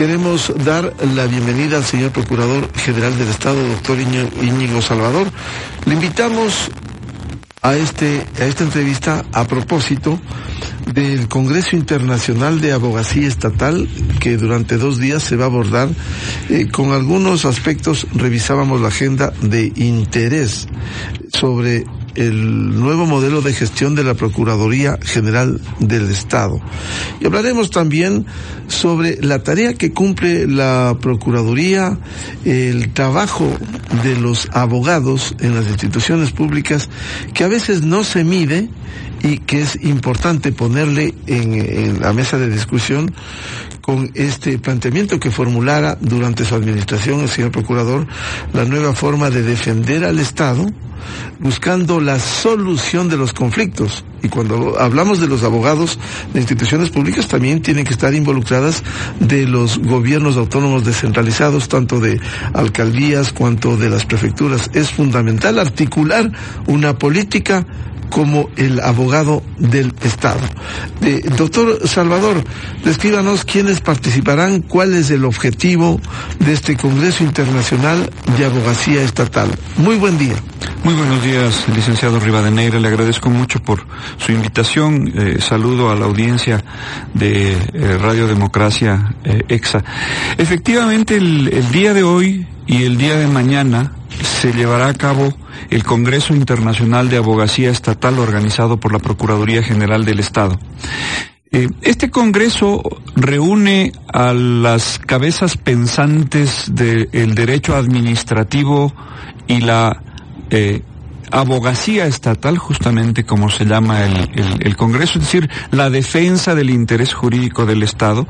Queremos dar la bienvenida al señor Procurador General del Estado, doctor Íñigo Salvador. Le invitamos a, este, a esta entrevista a propósito del Congreso Internacional de Abogacía Estatal que durante dos días se va a abordar. Eh, con algunos aspectos revisábamos la agenda de interés sobre el nuevo modelo de gestión de la Procuraduría General del Estado. Y hablaremos también sobre la tarea que cumple la Procuraduría, el trabajo de los abogados en las instituciones públicas, que a veces no se mide y que es importante ponerle en, la mesa de discusión con este planteamiento que formulara durante su administración el señor procurador la nueva forma de defender al Estado buscando la solución de los conflictos. Y cuando hablamos de los abogados de instituciones públicas, también tienen que estar involucradas de los gobiernos autónomos descentralizados, tanto de alcaldías cuanto de las prefecturas. Es fundamental articular una política como el abogado del Estado. Eh, doctor Salvador, descríbanos quiénes participarán, cuál es el objetivo de este Congreso Internacional de Abogacía Estatal. Muy buen día. Muy buenos días, licenciado Rivadeneira. Le agradezco mucho por su invitación. Eh, saludo a la audiencia de eh, Radio Democracia EXA. Efectivamente, el día de hoy y el día de mañana se llevará a cabo el Congreso Internacional de Abogacía Estatal organizado por la Procuraduría General del Estado. Eh, este Congreso reúne a las cabezas pensantes del derecho administrativo y la eh, abogacía estatal, justamente como se llama el, el, el Congreso, es decir, la defensa del interés jurídico del Estado,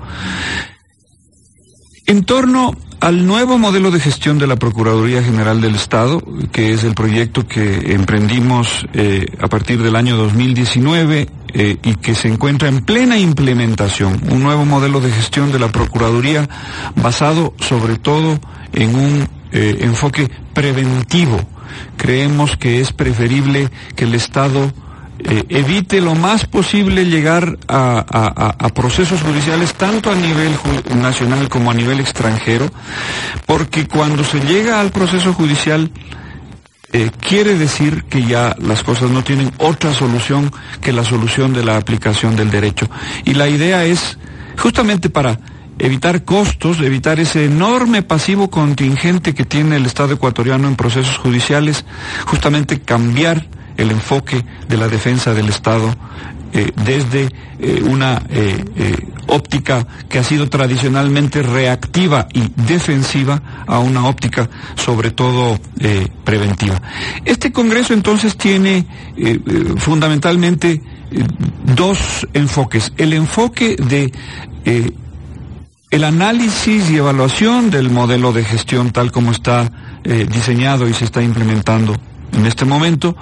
en torno al nuevo modelo de gestión de la Procuraduría General del Estado, que es el proyecto que emprendimos eh, a partir del año 2019 eh, y que se encuentra en plena implementación, un nuevo modelo de gestión de la Procuraduría basado sobre todo en un eh, enfoque preventivo. Creemos que es preferible que el Estado eh, evite lo más posible llegar a, procesos judiciales tanto a nivel nacional como a nivel extranjero, porque cuando se llega al proceso judicial eh, quiere decir que ya las cosas no tienen otra solución que la solución de la aplicación del derecho. Y la idea es justamente para evitar costos, evitar ese enorme pasivo contingente que tiene el Estado ecuatoriano en procesos judiciales, justamente cambiar el enfoque de la defensa del Estado eh, desde eh, una eh, óptica que ha sido tradicionalmente reactiva y defensiva a una óptica sobre todo preventiva. Este Congreso entonces tiene fundamentalmente dos enfoques. El enfoque de el análisis y evaluación del modelo de gestión tal como está diseñado y se está implementando en este momento,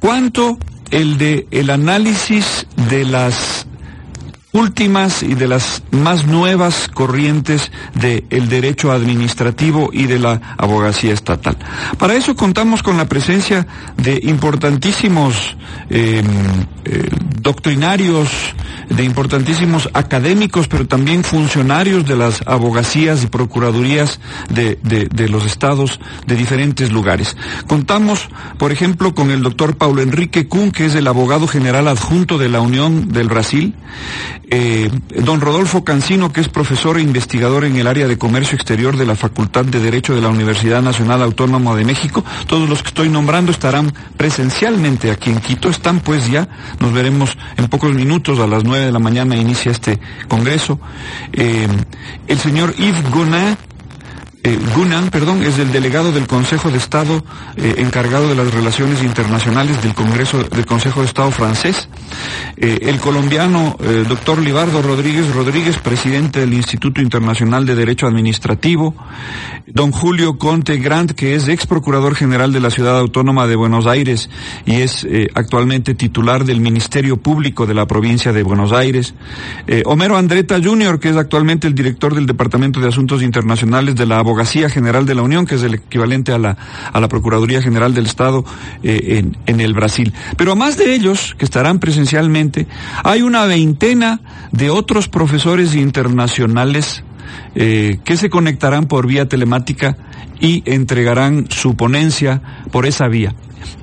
cuanto el de el análisis de las últimas y de las más nuevas corrientes del derecho administrativo y de la abogacía estatal. Para eso contamos con la presencia de importantísimos eh, eh, doctrinarios, de importantísimos académicos, pero también funcionarios de las abogacías y procuradurías de, de, de los estados de diferentes lugares. Contamos, por ejemplo, con el doctor Paulo Enrique Kuhn, que es el abogado general adjunto de la Unión del Brasil, eh, don Rodolfo Cancino, que es profesor e investigador en el área de comercio exterior de la Facultad de Derecho de la Universidad Nacional Autónoma de México. Todos los que estoy nombrando estarán presencialmente aquí en Quito. Están pues ya, nos veremos en pocos minutos, a las nueve de la mañana inicia este congreso. Eh, el señor Yves Gonin, eh, Gunan, perdón, es el delegado del Consejo de Estado eh, encargado de las relaciones internacionales del Congreso del Consejo de Estado francés. Eh, el colombiano doctor Libardo Rodríguez Rodríguez, presidente del Instituto Internacional de Derecho Administrativo. Don Julio Conte Grant, que es ex procurador general de la Ciudad Autónoma de Buenos Aires y es actualmente titular del Ministerio Público de la provincia de Buenos Aires. Homero Andreta Jr., que es actualmente el director del Departamento de Asuntos Internacionales de la Abogacía General de la Unión, que es el equivalente a la, a la Procuraduría General del Estado eh, en, en el Brasil. Pero a más de ellos, que estarán presencialmente, hay una veintena de otros profesores internacionales eh, que se conectarán por vía telemática y entregarán su ponencia por esa vía.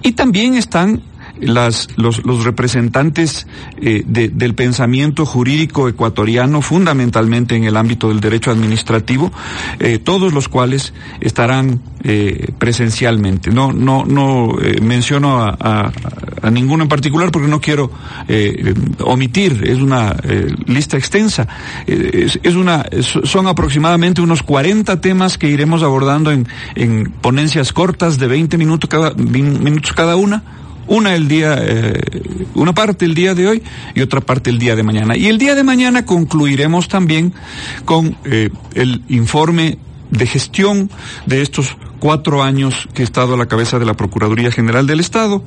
Y también están las, los, los representantes eh, de, del pensamiento jurídico ecuatoriano, fundamentalmente en el ámbito del derecho administrativo, eh, todos los cuales estarán eh, presencialmente. No, no, no eh, menciono a, a, a, ninguno en particular porque no quiero eh, omitir. Es una lista extensa. Es, es, una, son aproximadamente unos 40 temas que iremos abordando en, en ponencias cortas de 20 minutos cada, minutos cada una una día, eh, una parte el día de hoy y otra parte el día de mañana. Y el día de mañana concluiremos también con eh, el informe de gestión de estos cuatro años que he estado a la cabeza de la Procuraduría General del Estado,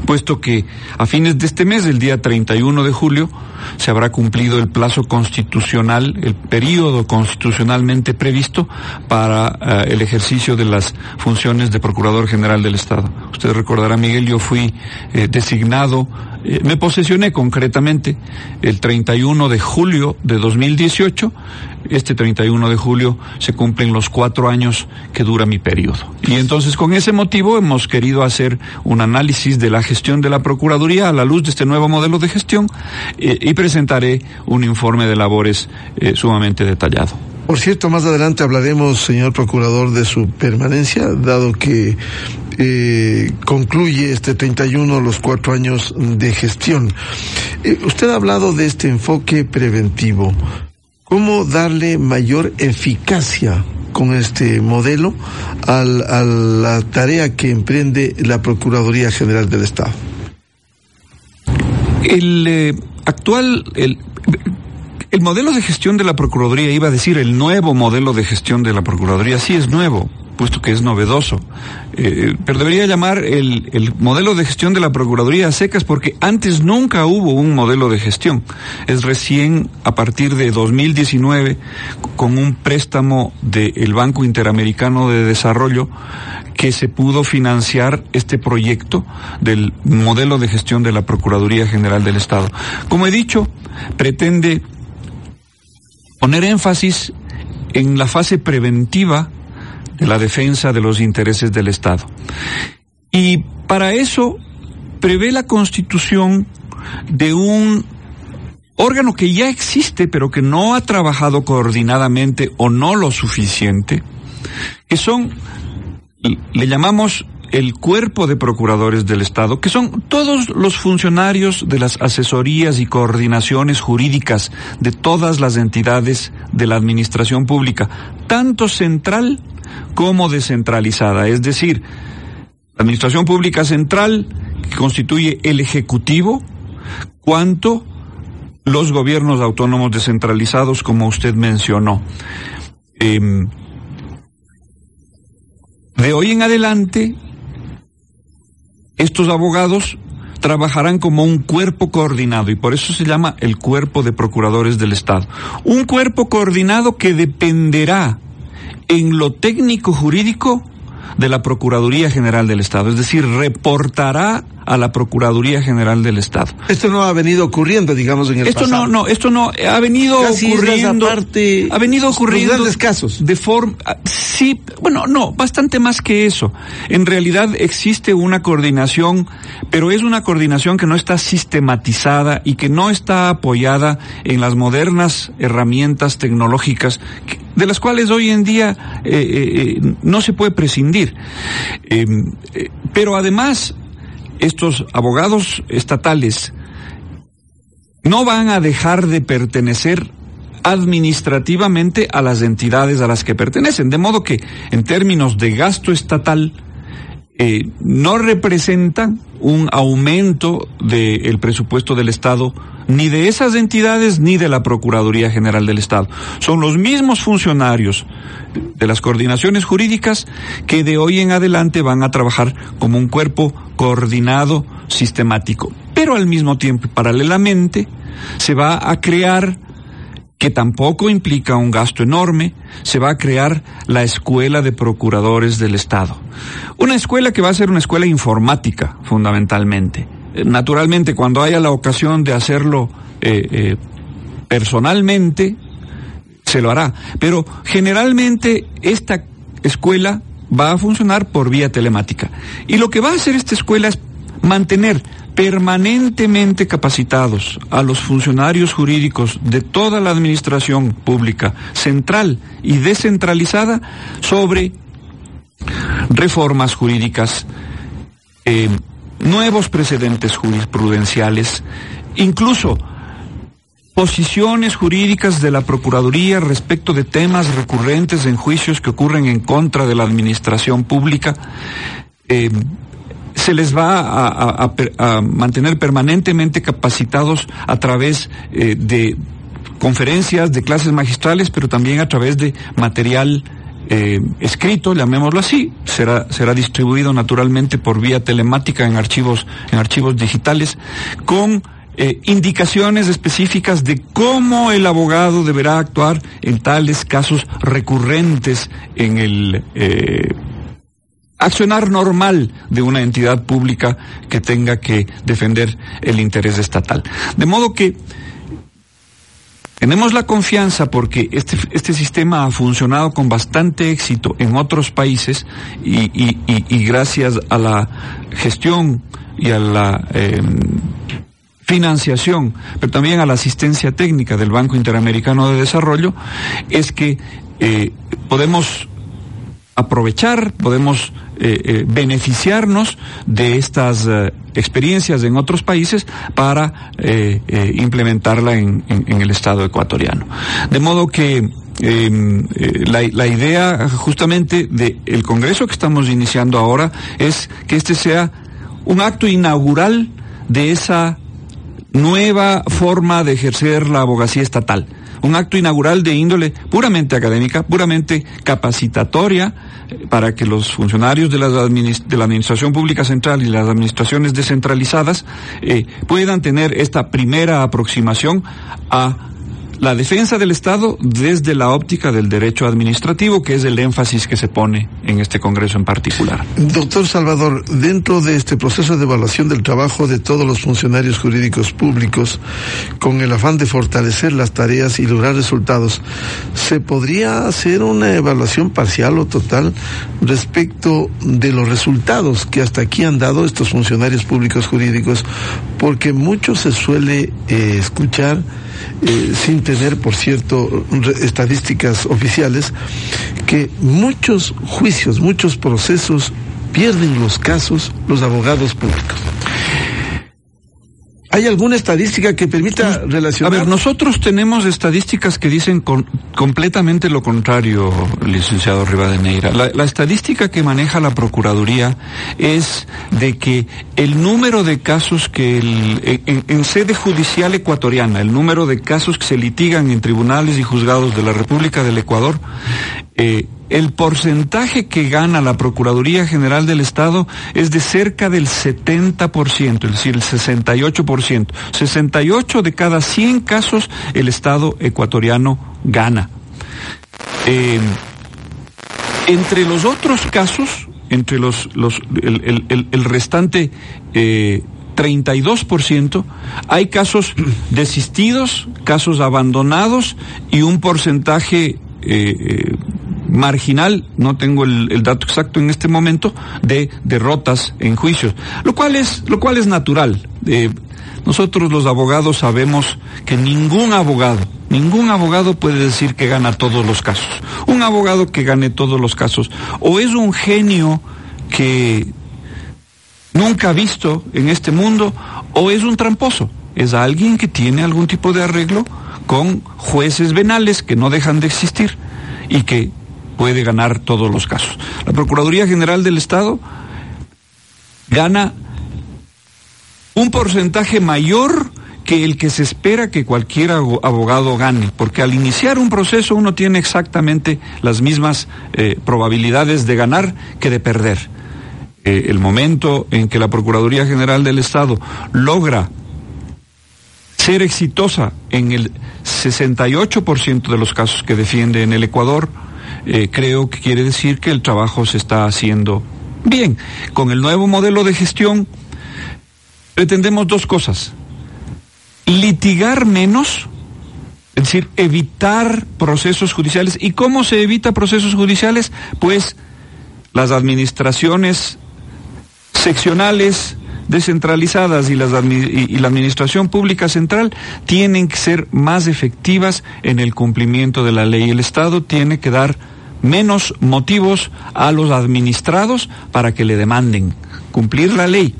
puesto que a fines de este mes, el día 31 de julio, se habrá cumplido el plazo constitucional, el periodo constitucionalmente previsto para uh, el ejercicio de las funciones de Procurador General del Estado. Usted recordará, Miguel, yo fui eh, designado, eh, me posesioné concretamente el 31 de julio de 2018. Este 31 de julio se cumplen los cuatro años que dura mi periodo. Y entonces con ese motivo hemos querido hacer un análisis de la gestión de la Procuraduría a la luz de este nuevo modelo de gestión eh, y presentaré un informe de labores eh, sumamente detallado. Por cierto, más adelante hablaremos, señor procurador, de su permanencia, dado que eh, concluye este 31 los cuatro años de gestión. Usted ha hablado de este enfoque preventivo. ¿Cómo darle mayor eficacia con este modelo a la tarea que emprende la Procuraduría General del Estado? El eh, actual, el, el modelo de gestión de la Procuraduría, iba a decir el nuevo modelo de gestión de la Procuraduría, sí es nuevo, puesto que es novedoso. Eh, pero debería llamar el, el, modelo de gestión de la Procuraduría a secas porque antes nunca hubo un modelo de gestión. Es recién a partir de 2019, con un préstamo del Banco Interamericano de Desarrollo, que se pudo financiar este proyecto del modelo de gestión de la Procuraduría General del Estado. Como he dicho, pretende poner énfasis en la fase preventiva de la defensa de los intereses del Estado. Y para eso prevé la constitución de un órgano que ya existe pero que no ha trabajado coordinadamente o no lo suficiente, que son le llamamos el cuerpo de procuradores del Estado, que son todos los funcionarios de las asesorías y coordinaciones jurídicas de todas las entidades de la administración pública, tanto central como descentralizada. Es decir, la administración pública central, que constituye el Ejecutivo, cuanto los gobiernos autónomos descentralizados, como usted mencionó. Eh, de hoy en adelante, estos abogados trabajarán como un cuerpo coordinado y por eso se llama el cuerpo de procuradores del Estado. Un cuerpo coordinado que dependerá en lo técnico jurídico de la Procuraduría General del Estado, es decir, reportará a la Procuraduría General del Estado. Esto no ha venido ocurriendo, digamos, en el esto pasado. no, no, esto no ha venido Casi ocurriendo. Parte, ha venido ocurriendo grandes casos. de forma, sí, bueno, no, bastante más que eso. En realidad existe una coordinación, pero es una coordinación que no está sistematizada y que no está apoyada en las modernas herramientas tecnológicas de las cuales hoy en día eh, eh, no se puede prescindir. Eh, pero además estos abogados estatales no van a dejar de pertenecer administrativamente a las entidades a las que pertenecen. De modo que, en términos de gasto estatal, eh, no representa un aumento del presupuesto del Estado ni de esas entidades ni de la Procuraduría General del Estado. Son los mismos funcionarios de las coordinaciones jurídicas que de hoy en adelante van a trabajar como un cuerpo coordinado, sistemático. Pero al mismo tiempo, paralelamente, se va a crear que tampoco implica un gasto enorme, se va a crear la Escuela de Procuradores del Estado. Una escuela que va a ser una escuela informática, fundamentalmente. Eh, naturalmente, cuando haya la ocasión de hacerlo eh, eh, personalmente, se lo hará. Pero generalmente esta escuela va a funcionar por vía telemática. Y lo que va a hacer esta escuela es mantener permanentemente capacitados a los funcionarios jurídicos de toda la administración pública, central y descentralizada, sobre reformas jurídicas, eh, nuevos precedentes jurisprudenciales, incluso posiciones jurídicas de la Procuraduría respecto de temas recurrentes en juicios que ocurren en contra de la administración pública. Eh, se les va a, mantener permanentemente capacitados a través eh, de conferencias, de clases magistrales, pero también a través de material eh, escrito, llamémoslo así, será, será distribuido naturalmente por vía telemática en archivos, en archivos digitales, con eh, indicaciones específicas de cómo el abogado deberá actuar en tales casos recurrentes en el accionar normal de una entidad pública que tenga que defender el interés estatal. De modo que tenemos la confianza porque este, este sistema ha funcionado con bastante éxito en otros países y, gracias a la gestión y a la em, financiación, pero también a la asistencia técnica del Banco Interamericano de Desarrollo, es que eh, podemos aprovechar, podemos eh, eh, beneficiarnos de estas eh, experiencias en otros países para implementarla en, el Estado ecuatoriano. De modo que em, la, idea justamente del Congreso que estamos iniciando ahora es que este sea un acto inaugural de esa nueva forma de ejercer la abogacía estatal un acto inaugural de índole puramente académica, puramente capacitatoria, eh, para que los funcionarios de la, Administración Pública Central y las administraciones descentralizadas eh, puedan tener esta primera aproximación a la defensa del Estado desde la óptica del derecho administrativo, que es el énfasis que se pone en este Congreso en particular. Doctor Salvador, dentro de este proceso de evaluación del trabajo de todos los funcionarios jurídicos públicos, con el afán de fortalecer las tareas y lograr resultados, ¿se podría hacer una evaluación parcial o total respecto de los resultados que hasta aquí han dado estos funcionarios públicos jurídicos? Porque mucho se suele eh, escuchar eh, sin tener, por cierto, estadísticas oficiales, que muchos juicios, muchos procesos pierden los casos los abogados públicos. ¿Hay alguna estadística que permita relacionar? A ver, nosotros tenemos estadísticas que dicen completamente lo contrario, licenciado Rivadeneira. La, la estadística que maneja la Procuraduría es de que el número de casos que en, en, sede judicial ecuatoriana, el número de casos que se litigan en tribunales y juzgados de la República del Ecuador, eh, el porcentaje que gana la Procuraduría General del Estado es de cerca del 70%, es decir, el 68%. 68 de cada 100 casos el Estado ecuatoriano gana. Eh, entre los otros casos, entre los, los el, restante 32%, eh, hay casos desistidos, casos abandonados y un porcentaje eh, marginal, no tengo el, dato exacto en este momento, de derrotas en juicios, lo cual es, lo cual es natural. Eh, nosotros los abogados sabemos que ningún abogado, ningún abogado puede decir que gana todos los casos. Un abogado que gane todos los casos o es un genio que nunca ha visto en este mundo o es un tramposo. Es alguien que tiene algún tipo de arreglo con jueces venales que no dejan de existir y que puede ganar todos los casos. La Procuraduría General del Estado gana un porcentaje mayor que el que se espera que cualquier abogado gane, porque al iniciar un proceso uno tiene exactamente las mismas eh, probabilidades de ganar que de perder. Eh, el momento en que la Procuraduría General del Estado logra ser exitosa en el 68% de los casos que defiende en el Ecuador, eh, creo que quiere decir que el trabajo se está haciendo bien. Con el nuevo modelo de gestión pretendemos dos cosas. Litigar menos, es decir, evitar procesos judiciales. ¿Y cómo se evita procesos judiciales? Pues las administraciones seccionales descentralizadas y, y, la administración pública central tienen que ser más efectivas en el cumplimiento de la ley. El Estado tiene que dar menos motivos a los administrados para que le demanden cumplir la ley.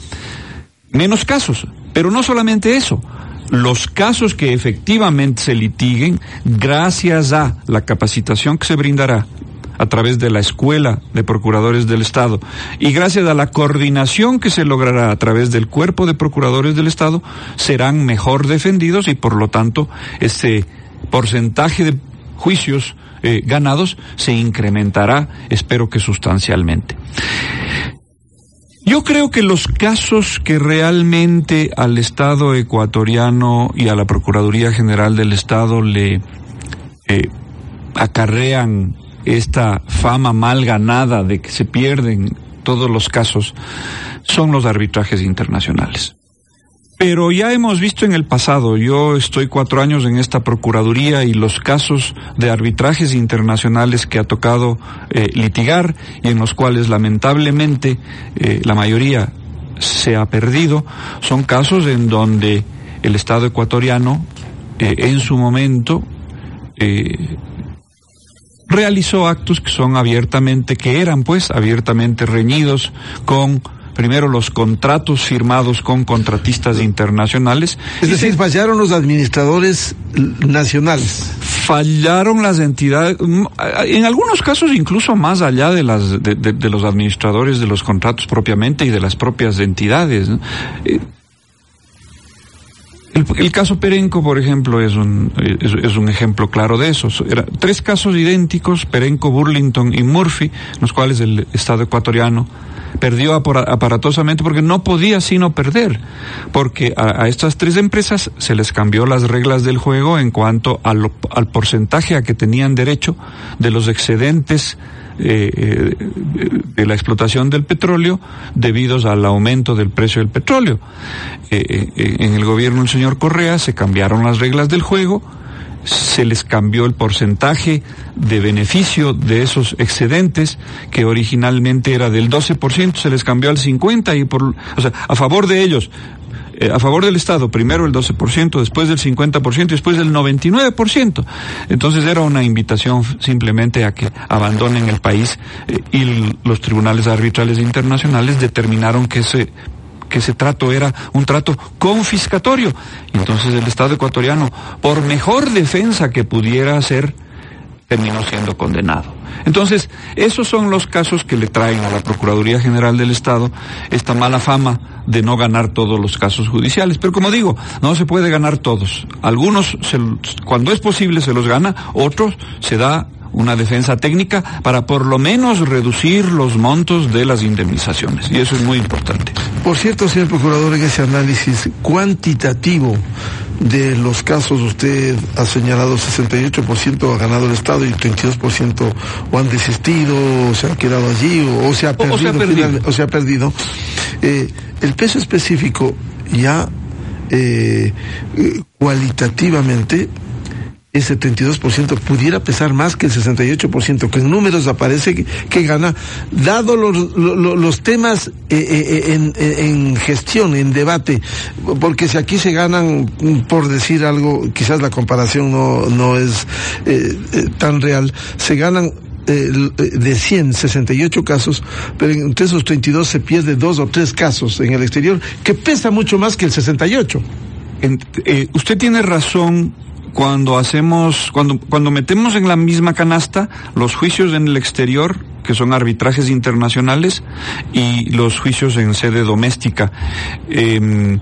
Menos casos, pero no solamente eso. Los casos que efectivamente se litiguen, gracias a la capacitación que se brindará a través de la Escuela de Procuradores del Estado y gracias a la coordinación que se logrará a través del Cuerpo de Procuradores del Estado, serán mejor defendidos y por lo tanto ese porcentaje de juicios eh, ganados se incrementará, espero que sustancialmente. Yo creo que los casos que realmente al Estado ecuatoriano y a la Procuraduría General del Estado le eh, acarrean esta fama mal ganada de que se pierden todos los casos son los arbitrajes internacionales. Pero ya hemos visto en el pasado, yo estoy cuatro años en esta Procuraduría y los casos de arbitrajes internacionales que ha tocado eh, litigar y en los cuales lamentablemente eh, la mayoría se ha perdido, son casos en donde el Estado ecuatoriano eh, en su momento realizó actos que son abiertamente, que eran pues abiertamente reñidos con primero los contratos firmados con contratistas internacionales. Es decir, fallaron los administradores nacionales. Fallaron las entidades, mm, en algunos casos incluso más allá de, las, de, los administradores de los contratos propiamente y de las propias entidades. Eh, el, caso Perenco, por ejemplo, es un, es, un ejemplo claro de eso. Tres casos idénticos, Perenco, Burlington y Murphy, los cuales el Estado ecuatoriano perdió aparatosamente porque no podía sino perder, porque a, estas tres empresas se les cambió las reglas del juego en cuanto al porcentaje a que tenían derecho de los excedentes eh, eh, de la explotación del petróleo debido al aumento del precio del petróleo. Eh, en el gobierno del señor Correa se cambiaron las reglas del juego, se les cambió el porcentaje de beneficio de esos excedentes que originalmente era del 12%, se les cambió al 50 y por, o sea, a favor de ellos eh, a favor del Estado, primero el 12%, después del 50% y después del 99%. Entonces era una invitación simplemente a que abandonen el país eh, y los tribunales arbitrales internacionales determinaron que ese que ese trato era un trato confiscatorio. Entonces el Estado ecuatoriano, por mejor defensa que pudiera hacer, terminó siendo condenado. Entonces, esos son los casos que le traen a la Procuraduría General del Estado esta mala fama de no ganar todos los casos judiciales. Pero como digo, no se puede ganar todos. Algunos, cuando es posible, se los gana, otros se da una defensa técnica para por lo menos reducir los montos de las indemnizaciones. Y eso es muy importante. Por cierto, señor Procurador, en ese análisis cuantitativo de los casos, usted ha señalado 68% ha ganado el Estado y 32% o han desistido, o se han quedado allí, o, se ha perdido. O se ha perdido. Eh, el peso específico ya eh, eh cualitativamente ese 32% pudiera pesar más que el 68%, que en números aparece que, gana, dado los, los, temas eh, eh, eh, en, en, gestión, en debate, porque si aquí se ganan, por decir algo, quizás la comparación no, no es tan real, se ganan de 100, 68 casos, pero entre esos 32 se pierde dos o tres casos en el exterior, que pesa mucho más que el 68. usted tiene razón cuando hacemos, cuando, cuando metemos en la misma canasta los juicios en el exterior, que son arbitrajes internacionales, y los juicios en sede doméstica. Em,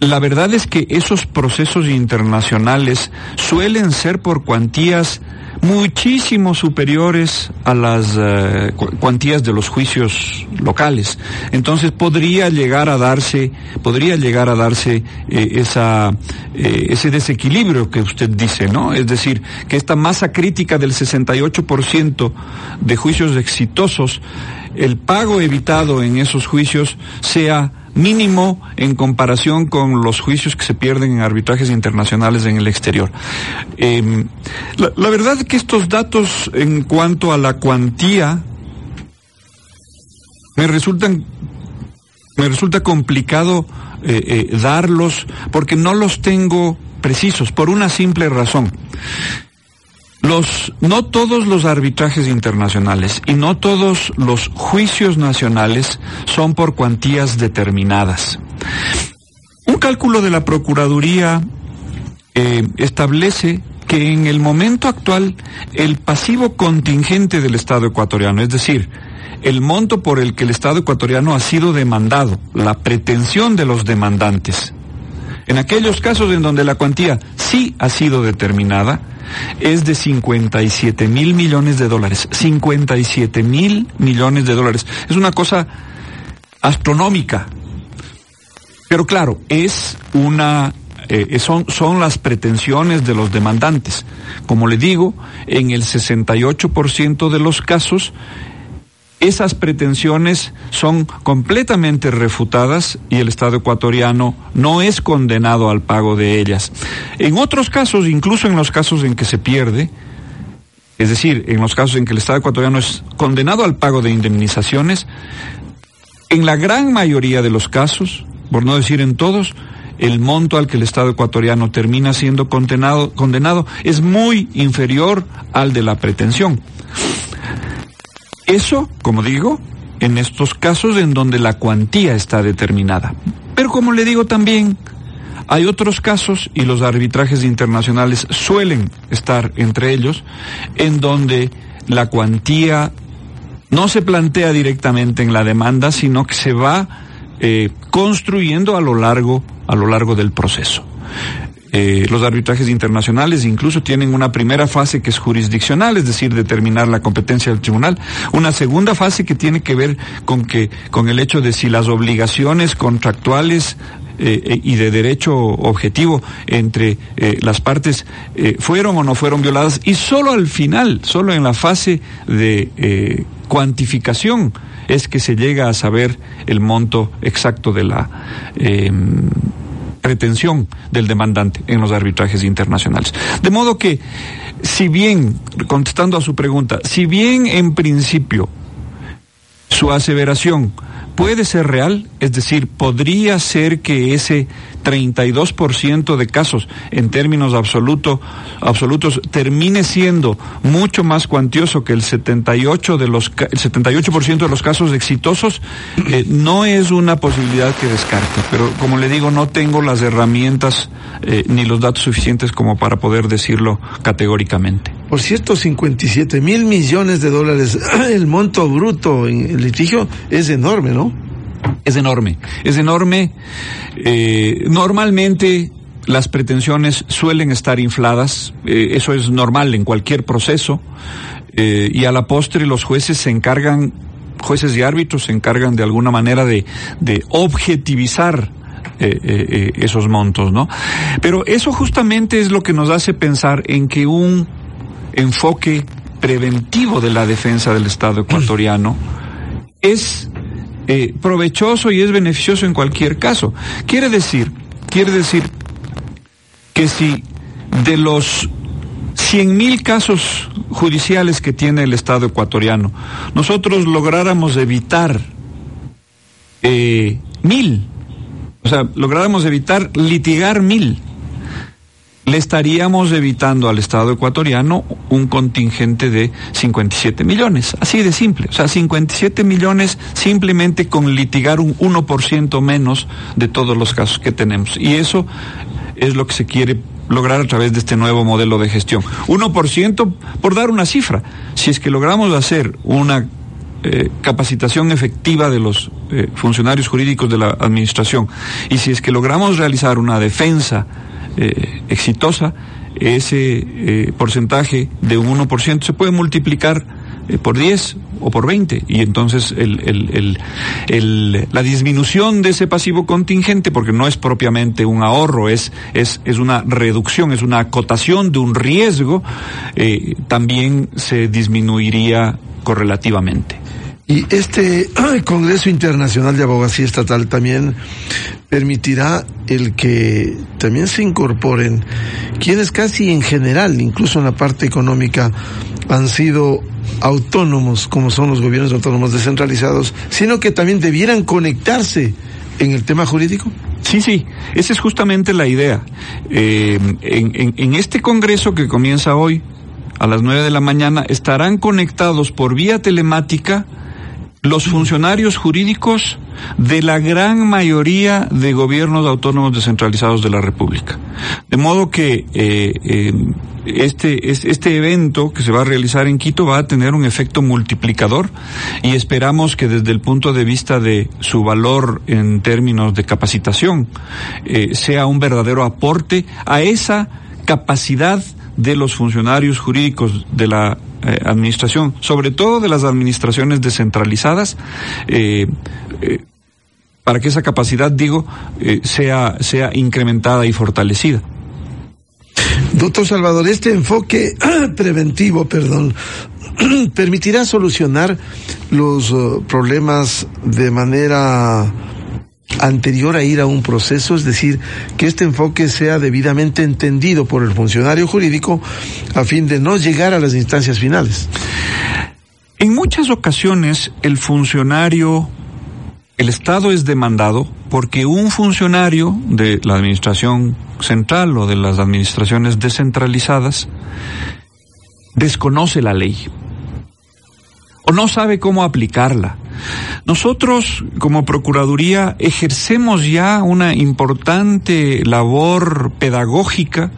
la verdad es que esos procesos internacionales suelen ser por cuantías muchísimo superiores a las eh, cuantías de los juicios locales. Entonces podría llegar a darse, podría llegar a darse eh, esa, eh, ese desequilibrio que usted dice, ¿no? Es decir, que esta masa crítica del 68% de juicios exitosos, el pago evitado en esos juicios sea mínimo en comparación con los juicios que se pierden en arbitrajes internacionales en el exterior. Em, la, verdad es que estos datos en cuanto a la cuantía me resultan me resulta complicado eh, eh, darlos porque no los tengo precisos por una simple razón. Los, no todos los arbitrajes internacionales y no todos los juicios nacionales son por cuantías determinadas. Un cálculo de la Procuraduría eh, establece que en el momento actual el pasivo contingente del Estado ecuatoriano, es decir, el monto por el que el Estado ecuatoriano ha sido demandado, la pretensión de los demandantes, en aquellos casos en donde la cuantía sí ha sido determinada, es de 57 mil millones de dólares. 57 mil millones de dólares. Es una cosa astronómica. Pero claro, es una eh, son, son las pretensiones de los demandantes. Como le digo, en el 68% de los casos esas pretensiones son completamente refutadas y el Estado ecuatoriano no es condenado al pago de ellas. En otros casos, incluso en los casos en que se pierde, es decir, en los casos en que el Estado ecuatoriano es condenado al pago de indemnizaciones, en la gran mayoría de los casos, por no decir en todos, el monto al que el Estado ecuatoriano termina siendo condenado, condenado es muy inferior al de la pretensión. Eso, como digo, en estos casos en donde la cuantía está determinada. Pero como le digo también, hay otros casos, y los arbitrajes internacionales suelen estar entre ellos, en donde la cuantía no se plantea directamente en la demanda, sino que se va eh, construyendo a lo largo, a lo largo del proceso. Eh, los arbitrajes internacionales incluso tienen una primera fase que es jurisdiccional, es decir, determinar la competencia del tribunal, una segunda fase que tiene que ver con que con el hecho de si las obligaciones contractuales eh, eh, y de derecho objetivo entre las partes fueron o no fueron violadas. Y solo al final, solo en la fase de cuantificación es que se llega a saber el monto exacto de la pretensión del demandante en los arbitrajes internacionales. De modo que, si bien, contestando a su pregunta, si bien en principio su aseveración. Puede ser real, es decir, podría ser que ese 32% de casos en términos absoluto, absolutos termine siendo mucho más cuantioso que el 78 de los el 78% de los casos exitosos eh, no es una posibilidad que descarte, pero como le digo no tengo las herramientas eh, ni los datos suficientes como para poder decirlo categóricamente. Por cierto, 57 mil millones de dólares, el monto bruto en litigio es enorme, ¿no? es enorme. Es enorme. Eh, normalmente las pretensiones suelen estar infladas, eh, eso es normal en cualquier proceso, eh, y a la postre los jueces se encargan, jueces y árbitros se encargan de alguna manera de, de objetivizar esos montos, ¿no? Pero eso justamente es lo que nos hace pensar en que un enfoque preventivo de la defensa del Estado ecuatoriano es eh, provechoso y es beneficioso en cualquier caso. Quiere decir, quiere decir que si de los cien mil casos judiciales que tiene el Estado ecuatoriano, nosotros lográramos evitar eh, mil, o sea, lográramos evitar litigar mil, le estaríamos evitando al Estado ecuatoriano un contingente de 57 millones, así de simple. O sea, 57 millones simplemente con litigar un 1% menos de todos los casos que tenemos. Y eso es lo que se quiere lograr a través de este nuevo modelo de gestión. 1% por dar una cifra. Si es que logramos hacer una eh, capacitación efectiva de los eh, funcionarios jurídicos de la administración y si es que logramos realizar una defensa eh, exitosa, ese porcentaje de un 1% se puede multiplicar por 10 o por 20 y entonces el, el, el, la disminución de ese pasivo contingente porque no es propiamente un ahorro es es, es una reducción es una acotación de un riesgo también se disminuiría correlativamente y este Congreso Internacional de Abogacía Estatal también permitirá el que también se incorporen quienes casi en general, incluso en la parte económica, han sido autónomos, como son los gobiernos autónomos descentralizados, sino que también debieran conectarse en el tema jurídico. Sí, sí, esa es justamente la idea. Eh, en, en este Congreso que comienza hoy, a las nueve de la mañana, estarán conectados por vía telemática los funcionarios jurídicos de la gran mayoría de gobiernos autónomos descentralizados de la República. De modo que eh, este, este evento que se va a realizar en Quito va a tener un efecto multiplicador y esperamos que desde el punto de vista de su valor en términos de capacitación eh, sea un verdadero aporte a esa capacidad de los funcionarios jurídicos de la eh, administración, sobre todo de las administraciones descentralizadas, eh, eh, para que esa capacidad, digo, sea, sea incrementada y fortalecida. Doctor Salvador, este enfoque preventivo, perdón, permitirá solucionar los problemas de manera anterior a ir a un proceso, es decir, que este enfoque sea debidamente entendido por el funcionario jurídico a fin de no llegar a las instancias finales. En muchas ocasiones el funcionario, el Estado es demandado porque un funcionario de la administración central o de las administraciones descentralizadas desconoce la ley o no sabe cómo aplicarla. Nosotros, como Procuraduría, ejercemos ya una importante labor pedagógica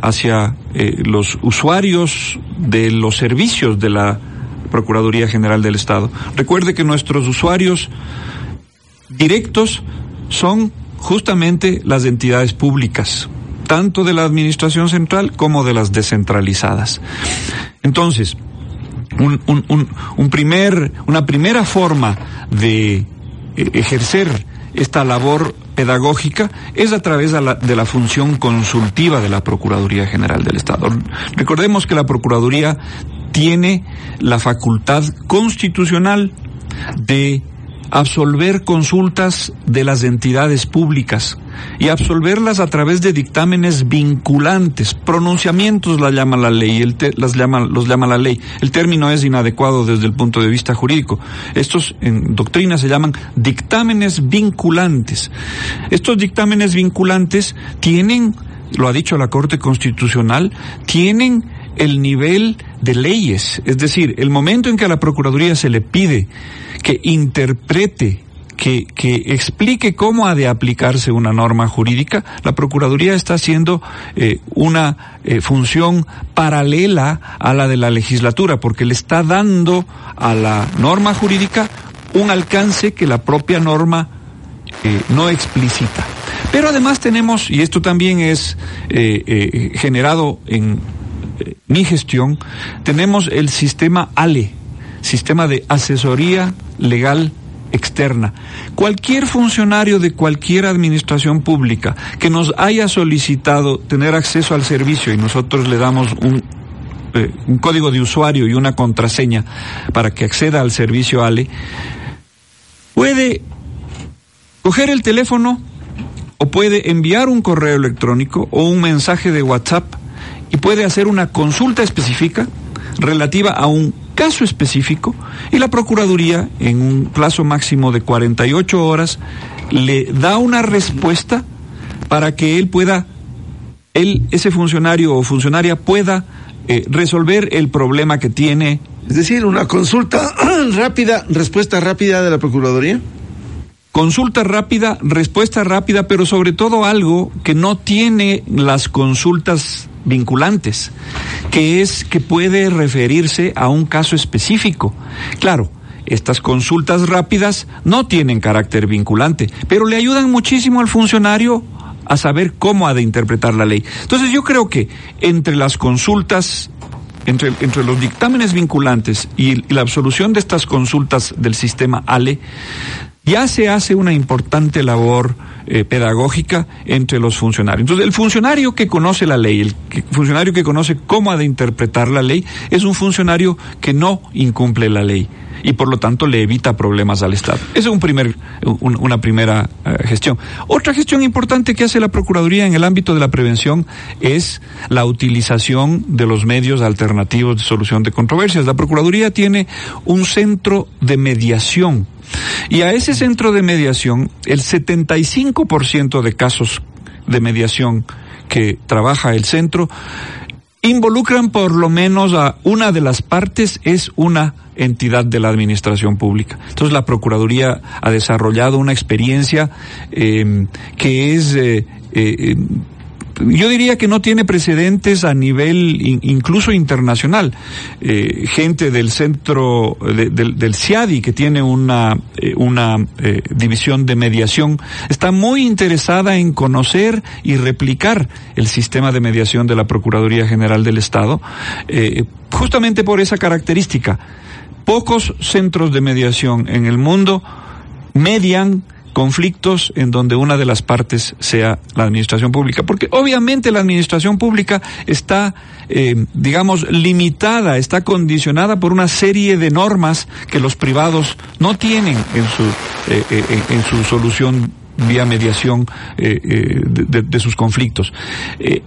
hacia eh, los usuarios de los servicios de la Procuraduría General del Estado. Recuerde que nuestros usuarios directos son justamente las entidades públicas, tanto de la Administración Central como de las descentralizadas. Entonces, un, un, un, primer, una primera forma de eh, ejercer esta labor pedagógica es a través de la, de la, función consultiva de la Procuraduría General del Estado. Recordemos que la Procuraduría tiene la facultad constitucional de absolver consultas de las entidades públicas y absolverlas a través de dictámenes vinculantes, pronunciamientos la llama la ley, el las llama, los llama la ley. El término es inadecuado desde el punto de vista jurídico. Estos en doctrina se llaman dictámenes vinculantes. Estos dictámenes vinculantes tienen, lo ha dicho la Corte Constitucional, tienen el nivel de leyes, es decir, el momento en que a la Procuraduría se le pide que interprete que, que, explique cómo ha de aplicarse una norma jurídica, la Procuraduría está haciendo eh, una eh, función paralela a la de la legislatura, porque le está dando a la norma jurídica un alcance que la propia norma eh, no explicita. Pero además tenemos, y esto también es generado en mi gestión, tenemos el sistema ALE, sistema de asesoría legal externa. Cualquier funcionario de cualquier administración pública que nos haya solicitado tener acceso al servicio y nosotros le damos un, eh, código de usuario y una contraseña para que acceda al servicio ALE, puede coger el teléfono o puede enviar un correo electrónico o un mensaje de WhatsApp y puede hacer una consulta específica relativa a un caso específico y la Procuraduría, en un plazo máximo de 48 horas, le da una respuesta para que él pueda, él, ese funcionario o funcionaria pueda eh, resolver el problema que tiene. Es decir, una consulta rápida, respuesta rápida de la Procuraduría. Consulta rápida, respuesta rápida, pero sobre todo algo que no tiene las consultas vinculantes, que es que puede referirse a un caso específico. Claro, estas consultas rápidas no tienen carácter vinculante, pero le ayudan muchísimo al funcionario a saber cómo ha de interpretar la ley. Entonces yo creo que entre las consultas entre, entre, los dictámenes vinculantes y, la absolución de estas consultas del sistema ALE, ya se hace una importante labor eh, pedagógica entre los funcionarios. Entonces, el funcionario que conoce la ley, el funcionario que conoce cómo ha de interpretar la ley, es un funcionario que no incumple la ley y por lo tanto le evita problemas al Estado. Esa es una primera eh, gestión. Otra gestión importante que hace la Procuraduría en el ámbito de la prevención es la utilización de los medios alternativos de solución de controversias. La Procuraduría tiene un centro de mediación y a ese centro de mediación, el 75% de casos de mediación que trabaja el centro involucran por lo menos a una de las partes es una entidad de la administración pública. Entonces la Procuraduría ha desarrollado una experiencia eh, que es eh, eh, yo diría que no tiene precedentes a nivel incluso internacional. Eh, gente del centro del CIADI, que tiene una, eh, una eh, división de mediación, está muy interesada en conocer y replicar el sistema de mediación de la Procuraduría General del Estado, justamente por esa característica. Pocos centros de mediación en el mundo median conflictos en donde una de las partes sea la administración pública. Porque obviamente la administración pública está, eh, digamos, limitada, está condicionada por una serie de normas que los privados no tienen en su, eh, eh, en su solución vía mediación de, de, sus conflictos.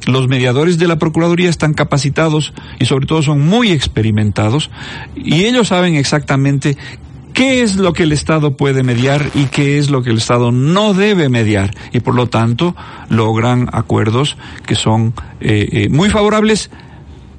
los mediadores de la Procuraduría están capacitados y sobre todo son muy experimentados y ellos saben exactamente qué es lo que el Estado puede mediar y qué es lo que el Estado no debe mediar. Y por lo tanto logran acuerdos que son eh, eh, muy favorables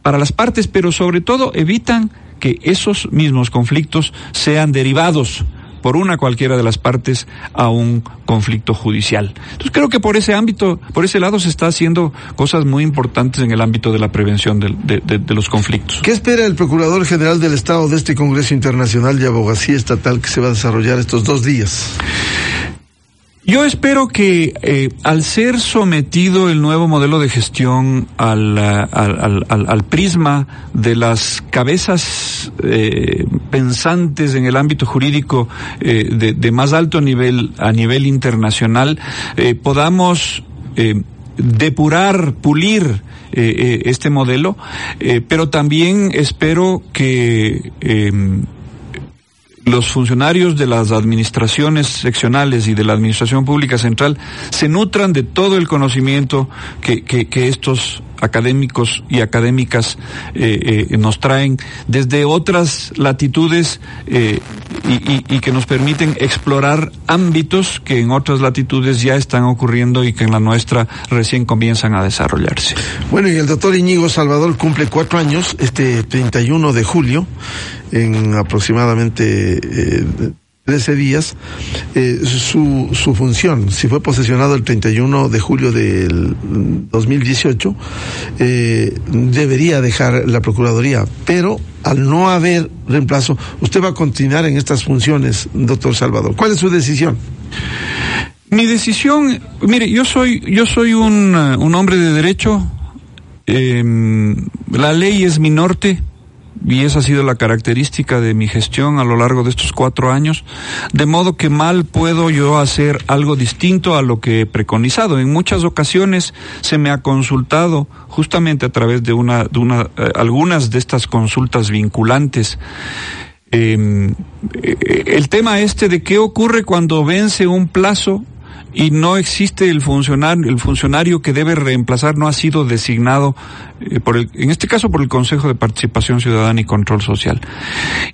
para las partes, pero sobre todo evitan que esos mismos conflictos sean derivados por una cualquiera de las partes a un conflicto judicial. Entonces creo que por ese ámbito, por ese lado se está haciendo cosas muy importantes en el ámbito de la prevención de, de los conflictos. ¿Qué espera el Procurador General del Estado de este Congreso Internacional de Abogacía Estatal que se va a desarrollar estos dos días? Yo espero que eh, al ser sometido el nuevo modelo de gestión al, al, al, al prisma de las cabezas eh, pensantes en el ámbito jurídico eh, de, de, más alto nivel a nivel internacional, eh, podamos eh, depurar, pulir este modelo, pero también espero que los funcionarios de las administraciones seccionales y de la administración pública central se nutran de todo el conocimiento que, que, que estos académicos y académicas eh, eh, nos traen desde otras latitudes eh, y, que nos permiten explorar ámbitos que en otras latitudes ya están ocurriendo y que en la nuestra recién comienzan a desarrollarse. Bueno, y el doctor Iñigo Salvador cumple cuatro años este 31 de julio en aproximadamente 13 días eh, su, su función. Si fue posesionado el 31 de julio del 2018, eh, debería dejar la Procuraduría, pero al no haber reemplazo, usted va a continuar en estas funciones, doctor Salvador. ¿Cuál es su decisión? Mi decisión, mire, yo soy, yo soy un, un hombre de derecho, eh, la ley es mi norte, y esa ha sido la característica de mi gestión a lo largo de estos cuatro años, de modo que mal puedo yo hacer algo distinto a lo que he preconizado. En muchas ocasiones se me ha consultado justamente a través de una, de una eh, algunas de estas consultas vinculantes. Eh, el tema este de qué ocurre cuando vence un plazo y no existe el funcionario, el funcionario que debe reemplazar no ha sido designado eh, por el, en este caso por el Consejo de Participación Ciudadana y Control Social.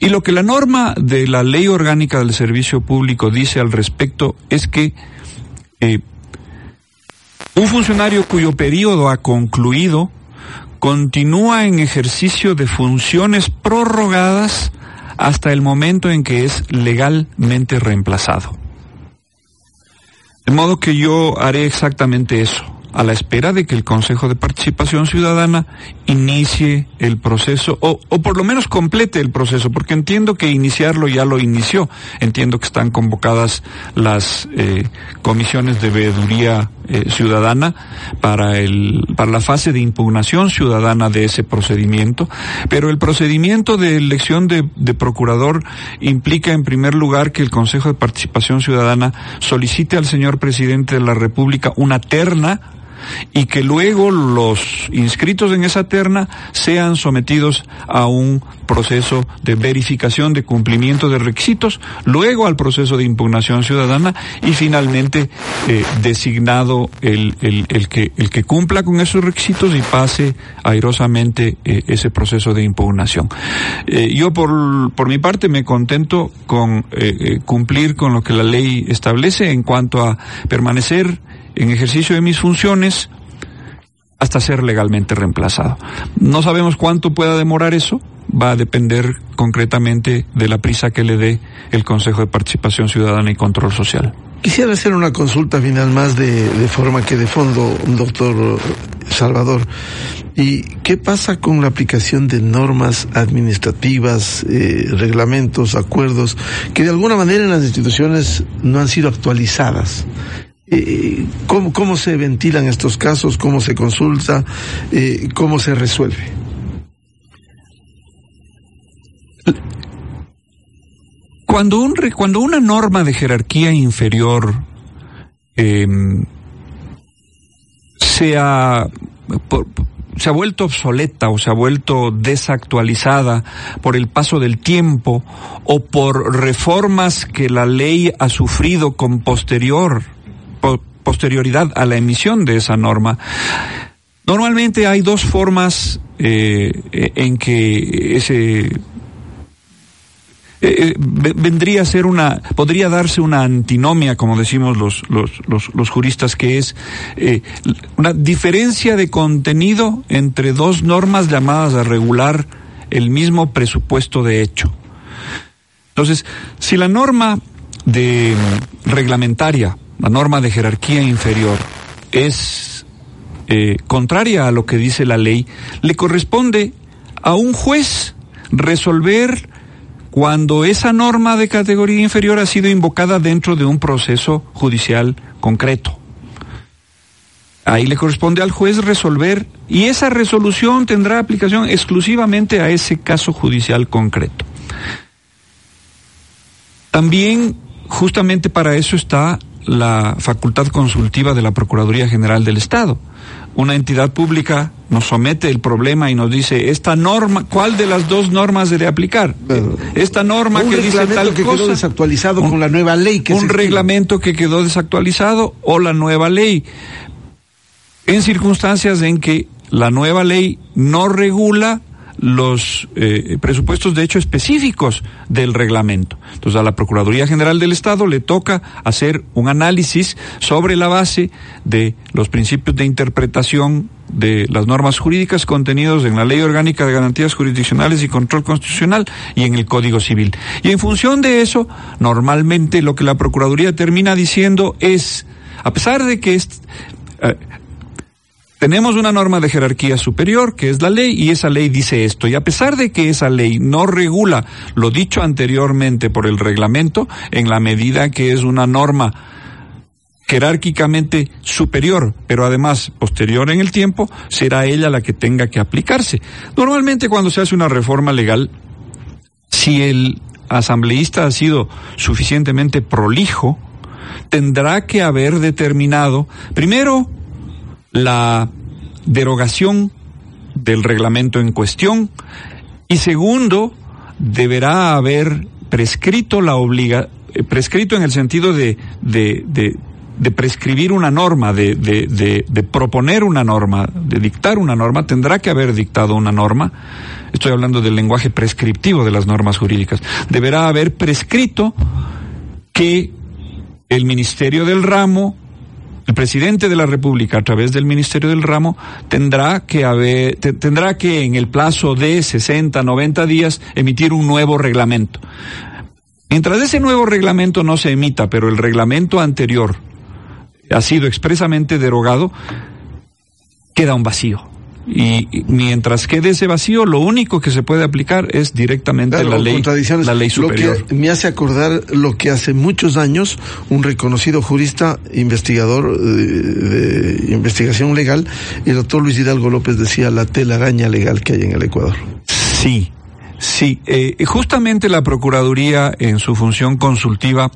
Y lo que la norma de la Ley Orgánica del Servicio Público dice al respecto es que eh, un funcionario cuyo periodo ha concluido continúa en ejercicio de funciones prorrogadas hasta el momento en que es legalmente reemplazado. De modo que yo haré exactamente eso a la espera de que el Consejo de Participación Ciudadana inicie el proceso o, o, por lo menos complete el proceso, porque entiendo que iniciarlo ya lo inició. Entiendo que están convocadas las eh, comisiones de veeduría eh, ciudadana para el para la fase de impugnación ciudadana de ese procedimiento, pero el procedimiento de elección de, de procurador implica en primer lugar que el Consejo de Participación Ciudadana solicite al señor presidente de la República una terna y que luego los inscritos en esa terna sean sometidos a un proceso de verificación de cumplimiento de requisitos, luego al proceso de impugnación ciudadana y finalmente eh, designado el, el, que, el que cumpla con esos requisitos y pase airosamente eh, ese proceso de impugnación. Eh, yo por, por mi parte me contento con cumplir con lo que la ley establece en cuanto a permanecer en ejercicio de mis funciones hasta ser legalmente reemplazado. No sabemos cuánto pueda demorar eso, va a depender concretamente de la prisa que le dé el Consejo de Participación Ciudadana y Control Social. Quisiera hacer una consulta final más de, de forma que de fondo, doctor Salvador. ¿Y qué pasa con la aplicación de normas administrativas, eh, reglamentos, acuerdos, que de alguna manera en las instituciones no han sido actualizadas? Eh, ¿cómo, ¿Cómo se ventilan estos casos? ¿Cómo se consulta? Eh, ¿Cómo se resuelve? Cuando, un, cuando una norma de jerarquía inferior eh, se, ha, se ha vuelto obsoleta o se ha vuelto desactualizada por el paso del tiempo o por reformas que la ley ha sufrido con posterior posterioridad a la emisión de esa norma. Normalmente hay dos formas eh, en que ese eh, vendría a ser una, podría darse una antinomia, como decimos los, los, los, juristas, que es eh, una diferencia de contenido entre dos normas llamadas a regular el mismo presupuesto de hecho. Entonces, si la norma de reglamentaria la norma de jerarquía inferior es eh, contraria a lo que dice la ley, le corresponde a un juez resolver cuando esa norma de categoría inferior ha sido invocada dentro de un proceso judicial concreto. Ahí le corresponde al juez resolver y esa resolución tendrá aplicación exclusivamente a ese caso judicial concreto. También justamente para eso está la facultad consultiva de la Procuraduría General del Estado. Una entidad pública nos somete el problema y nos dice, esta norma, ¿cuál de las dos normas debe aplicar? esta norma que dice tal que cosa. quedó desactualizado un, con la nueva ley que Un reglamento que quedó desactualizado o la nueva ley. En circunstancias en que la nueva ley no regula los eh, presupuestos de hecho específicos del reglamento. Entonces a la Procuraduría General del Estado le toca hacer un análisis sobre la base de los principios de interpretación de las normas jurídicas contenidos en la Ley Orgánica de Garantías Jurisdiccionales y Control Constitucional y en el Código Civil. Y en función de eso, normalmente lo que la Procuraduría termina diciendo es, a pesar de que es, eh, tenemos una norma de jerarquía superior, que es la ley, y esa ley dice esto. Y a pesar de que esa ley no regula lo dicho anteriormente por el reglamento, en la medida que es una norma jerárquicamente superior, pero además posterior en el tiempo, será ella la que tenga que aplicarse. Normalmente cuando se hace una reforma legal, si el asambleísta ha sido suficientemente prolijo, tendrá que haber determinado, primero, la derogación del reglamento en cuestión y segundo, deberá haber prescrito la obliga prescrito en el sentido de, de, de, prescribir una norma, de, de, proponer una norma, de dictar una norma, tendrá que haber dictado una norma. Estoy hablando del lenguaje prescriptivo de las normas jurídicas. Deberá haber prescrito que el Ministerio del Ramo el presidente de la República, a través del Ministerio del Ramo, tendrá que haber, te, tendrá que en el plazo de 60, 90 días emitir un nuevo reglamento. Mientras ese nuevo reglamento no se emita, pero el reglamento anterior ha sido expresamente derogado, queda un vacío. Y mientras quede ese vacío, lo único que se puede aplicar es directamente la ley, la ley superior. Lo que me hace acordar lo que hace muchos años un reconocido jurista, investigador de, de investigación legal, el doctor Luis Hidalgo López decía la telaraña legal que hay en el Ecuador. Sí, sí. Eh, justamente la Procuraduría en su función consultiva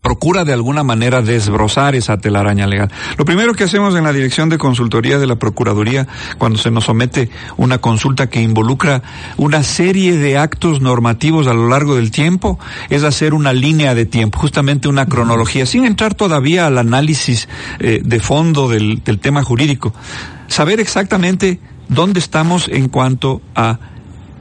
procura de alguna manera desbrozar esa telaraña legal. Lo primero que hacemos en la Dirección de Consultoría de la Procuraduría, cuando se nos somete una consulta que involucra una serie de actos normativos a lo largo del tiempo, es hacer una línea de tiempo, justamente una cronología, sin entrar todavía al análisis eh, de fondo del, del tema jurídico. Saber exactamente dónde estamos en cuanto a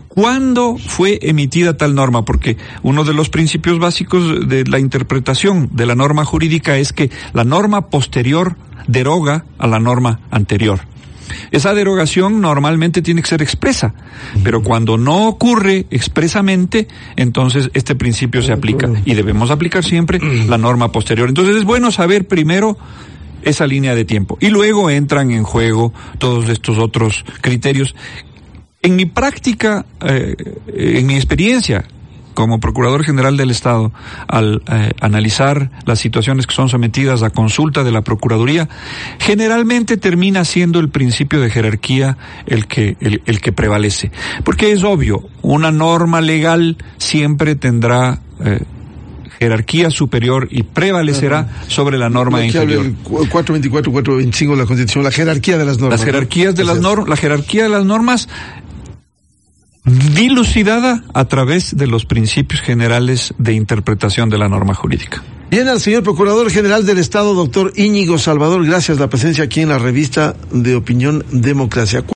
¿Cuándo fue emitida tal norma? Porque uno de los principios básicos de la interpretación de la norma jurídica es que la norma posterior deroga a la norma anterior. Esa derogación normalmente tiene que ser expresa, pero cuando no ocurre expresamente, entonces este principio se aplica y debemos aplicar siempre la norma posterior. Entonces es bueno saber primero esa línea de tiempo y luego entran en juego todos estos otros criterios en mi práctica, eh, en mi experiencia como Procurador General del Estado, al eh, analizar las situaciones que son sometidas a consulta de la Procuraduría, generalmente termina siendo el principio de jerarquía el que, el, el que prevalece. Porque es obvio, una norma legal siempre tendrá eh, jerarquía superior y prevalecerá sobre la norma inferior. El 424, 425 de la Constitución, la jerarquía de las normas. Las jerarquías de las normas, la jerarquía de las normas dilucidada a través de los principios generales de interpretación de la norma jurídica. Bien, al señor Procurador General del Estado, doctor Íñigo Salvador, gracias la presencia aquí en la revista de Opinión Democracia.